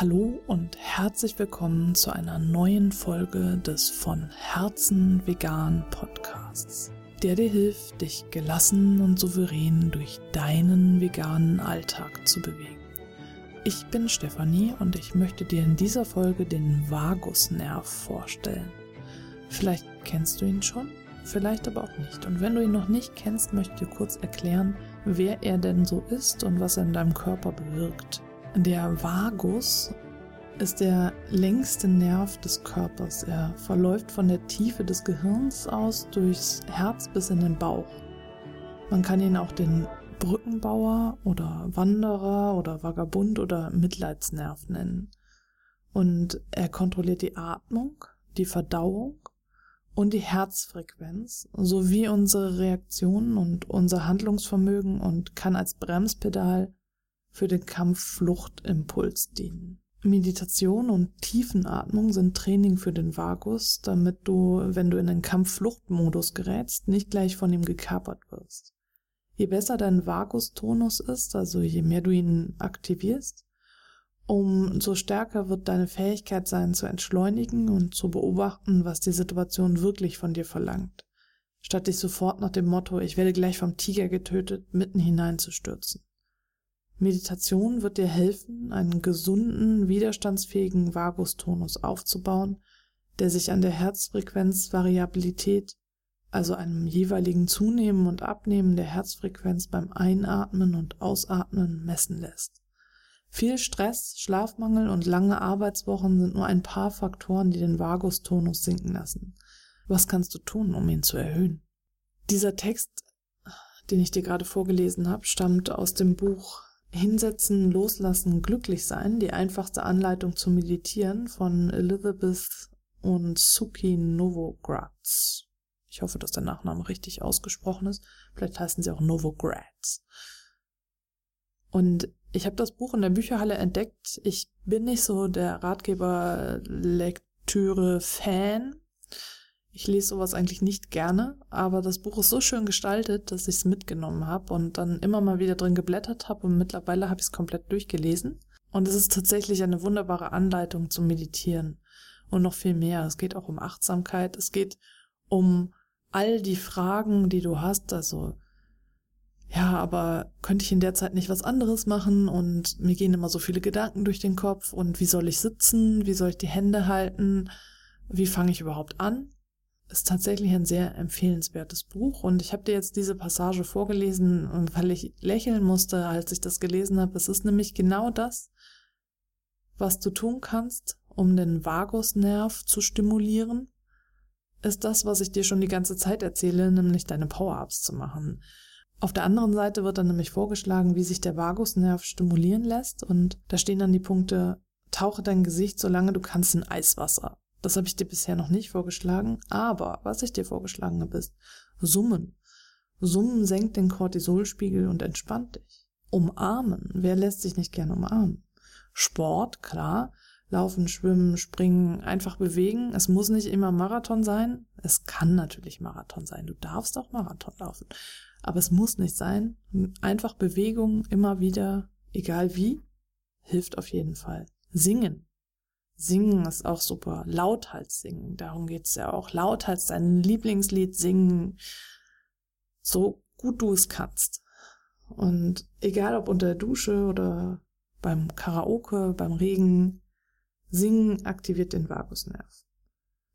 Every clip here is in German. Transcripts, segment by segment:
Hallo und herzlich willkommen zu einer neuen Folge des von Herzen vegan Podcasts, der dir hilft, dich gelassen und souverän durch deinen veganen Alltag zu bewegen. Ich bin Stefanie und ich möchte dir in dieser Folge den Vagusnerv vorstellen. Vielleicht kennst du ihn schon, vielleicht aber auch nicht. Und wenn du ihn noch nicht kennst, möchte ich dir kurz erklären, wer er denn so ist und was er in deinem Körper bewirkt. Der Vagus ist der längste Nerv des Körpers. Er verläuft von der Tiefe des Gehirns aus durchs Herz bis in den Bauch. Man kann ihn auch den Brückenbauer oder Wanderer oder Vagabund oder Mitleidsnerv nennen. Und er kontrolliert die Atmung, die Verdauung und die Herzfrequenz sowie unsere Reaktionen und unser Handlungsvermögen und kann als Bremspedal für den Kampf-Flucht-Impuls dienen. Meditation und Tiefenatmung sind Training für den Vagus, damit du, wenn du in den Kampf-Flucht-Modus gerätst, nicht gleich von ihm gekapert wirst. Je besser dein Vagustonus ist, also je mehr du ihn aktivierst, umso stärker wird deine Fähigkeit sein, zu entschleunigen und zu beobachten, was die Situation wirklich von dir verlangt, statt dich sofort nach dem Motto, ich werde gleich vom Tiger getötet, mitten hineinzustürzen. Meditation wird dir helfen, einen gesunden, widerstandsfähigen Vagustonus aufzubauen, der sich an der Herzfrequenzvariabilität, also einem jeweiligen Zunehmen und Abnehmen der Herzfrequenz beim Einatmen und Ausatmen messen lässt. Viel Stress, Schlafmangel und lange Arbeitswochen sind nur ein paar Faktoren, die den Vagustonus sinken lassen. Was kannst du tun, um ihn zu erhöhen? Dieser Text, den ich dir gerade vorgelesen habe, stammt aus dem Buch Hinsetzen, Loslassen, Glücklich sein, die einfachste Anleitung zum Meditieren von Elizabeth und Suki Novogratz. Ich hoffe, dass der Nachname richtig ausgesprochen ist. Vielleicht heißen sie auch Novogratz. Und ich habe das Buch in der Bücherhalle entdeckt. Ich bin nicht so der Ratgeber-Lektüre-Fan. Ich lese sowas eigentlich nicht gerne, aber das Buch ist so schön gestaltet, dass ich es mitgenommen habe und dann immer mal wieder drin geblättert habe und mittlerweile habe ich es komplett durchgelesen. Und es ist tatsächlich eine wunderbare Anleitung zum Meditieren. Und noch viel mehr. Es geht auch um Achtsamkeit, es geht um all die Fragen, die du hast, also ja, aber könnte ich in der Zeit nicht was anderes machen? Und mir gehen immer so viele Gedanken durch den Kopf. Und wie soll ich sitzen, wie soll ich die Hände halten, wie fange ich überhaupt an? Ist tatsächlich ein sehr empfehlenswertes Buch und ich habe dir jetzt diese Passage vorgelesen, weil ich lächeln musste, als ich das gelesen habe. Es ist nämlich genau das, was du tun kannst, um den Vagusnerv zu stimulieren, ist das, was ich dir schon die ganze Zeit erzähle, nämlich deine Power-Ups zu machen. Auf der anderen Seite wird dann nämlich vorgeschlagen, wie sich der Vagusnerv stimulieren lässt und da stehen dann die Punkte, tauche dein Gesicht, solange du kannst, in Eiswasser. Das habe ich dir bisher noch nicht vorgeschlagen, aber was ich dir vorgeschlagen habe, ist Summen. Summen senkt den Cortisolspiegel und entspannt dich. Umarmen. Wer lässt sich nicht gern umarmen? Sport, klar. Laufen, schwimmen, springen, einfach bewegen. Es muss nicht immer Marathon sein. Es kann natürlich Marathon sein. Du darfst auch Marathon laufen. Aber es muss nicht sein. Einfach Bewegung immer wieder, egal wie, hilft auf jeden Fall. Singen. Singen ist auch super. Lauthals singen, darum geht's ja auch. Lauthals dein Lieblingslied singen, so gut du es kannst. Und egal ob unter der Dusche oder beim Karaoke, beim Regen, singen aktiviert den Vagusnerv.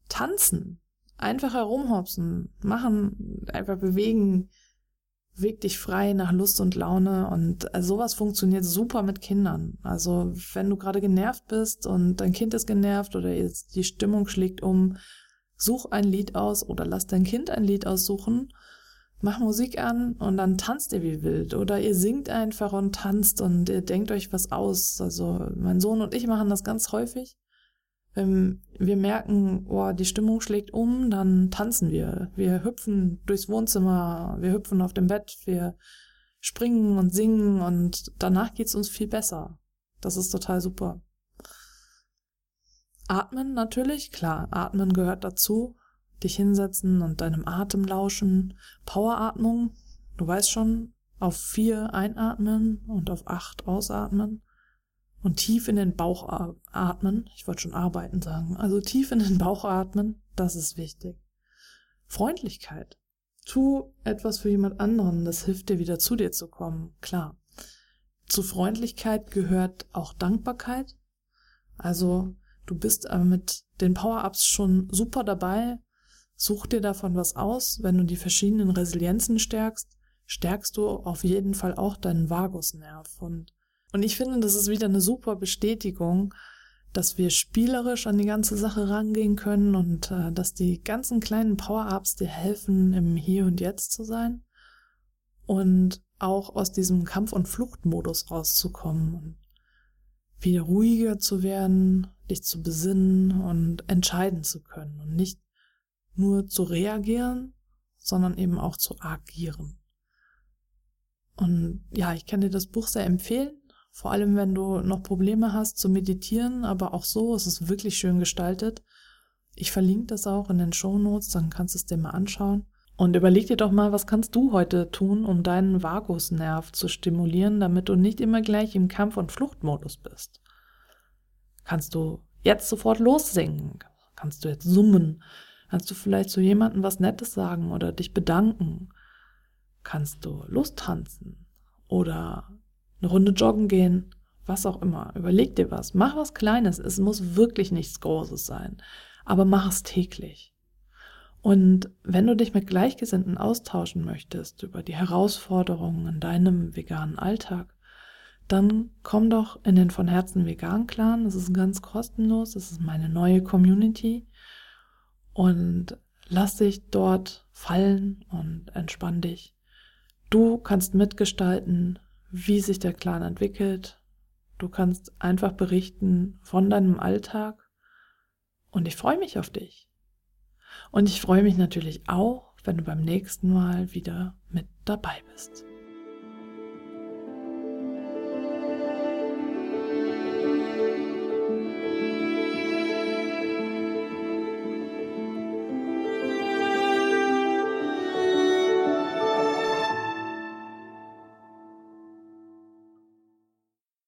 Tanzen, einfach herumhopsen, machen, einfach bewegen, Weg dich frei nach Lust und Laune und also sowas funktioniert super mit Kindern. Also wenn du gerade genervt bist und dein Kind ist genervt oder jetzt die Stimmung schlägt um, such ein Lied aus oder lass dein Kind ein Lied aussuchen, mach Musik an und dann tanzt ihr wie wild oder ihr singt einfach und tanzt und ihr denkt euch was aus. Also mein Sohn und ich machen das ganz häufig wenn wir merken, oh, die Stimmung schlägt um, dann tanzen wir. Wir hüpfen durchs Wohnzimmer, wir hüpfen auf dem Bett, wir springen und singen und danach geht's uns viel besser. Das ist total super. Atmen natürlich, klar, atmen gehört dazu. Dich hinsetzen und deinem Atem lauschen. Poweratmung, du weißt schon, auf vier einatmen und auf acht ausatmen. Und tief in den Bauch atmen. Ich wollte schon arbeiten sagen. Also tief in den Bauch atmen, das ist wichtig. Freundlichkeit. Tu etwas für jemand anderen, das hilft dir wieder zu dir zu kommen, klar. Zu Freundlichkeit gehört auch Dankbarkeit. Also du bist aber mit den Power-Ups schon super dabei. Such dir davon was aus. Wenn du die verschiedenen Resilienzen stärkst, stärkst du auf jeden Fall auch deinen Vagusnerv. Und, und ich finde, das ist wieder eine super Bestätigung, dass wir spielerisch an die ganze Sache rangehen können und äh, dass die ganzen kleinen Power-Ups dir helfen, im Hier und Jetzt zu sein und auch aus diesem Kampf- und Fluchtmodus rauszukommen und wieder ruhiger zu werden, dich zu besinnen und entscheiden zu können und nicht nur zu reagieren, sondern eben auch zu agieren. Und ja, ich kann dir das Buch sehr empfehlen. Vor allem, wenn du noch Probleme hast zu meditieren, aber auch so ist es wirklich schön gestaltet. Ich verlinke das auch in den Show Notes, dann kannst du es dir mal anschauen. Und überleg dir doch mal, was kannst du heute tun, um deinen Vagusnerv zu stimulieren, damit du nicht immer gleich im Kampf- und Fluchtmodus bist. Kannst du jetzt sofort lossingen? Kannst du jetzt summen? Kannst du vielleicht zu jemandem was Nettes sagen oder dich bedanken? Kannst du Lust tanzen oder eine Runde joggen gehen, was auch immer. Überleg dir was, mach was Kleines. Es muss wirklich nichts Großes sein, aber mach es täglich. Und wenn du dich mit Gleichgesinnten austauschen möchtest über die Herausforderungen in deinem veganen Alltag, dann komm doch in den von Herzen vegan Clan. Das ist ganz kostenlos. Das ist meine neue Community. Und lass dich dort fallen und entspann dich. Du kannst mitgestalten, wie sich der Clan entwickelt. Du kannst einfach berichten von deinem Alltag und ich freue mich auf dich. Und ich freue mich natürlich auch, wenn du beim nächsten Mal wieder mit dabei bist.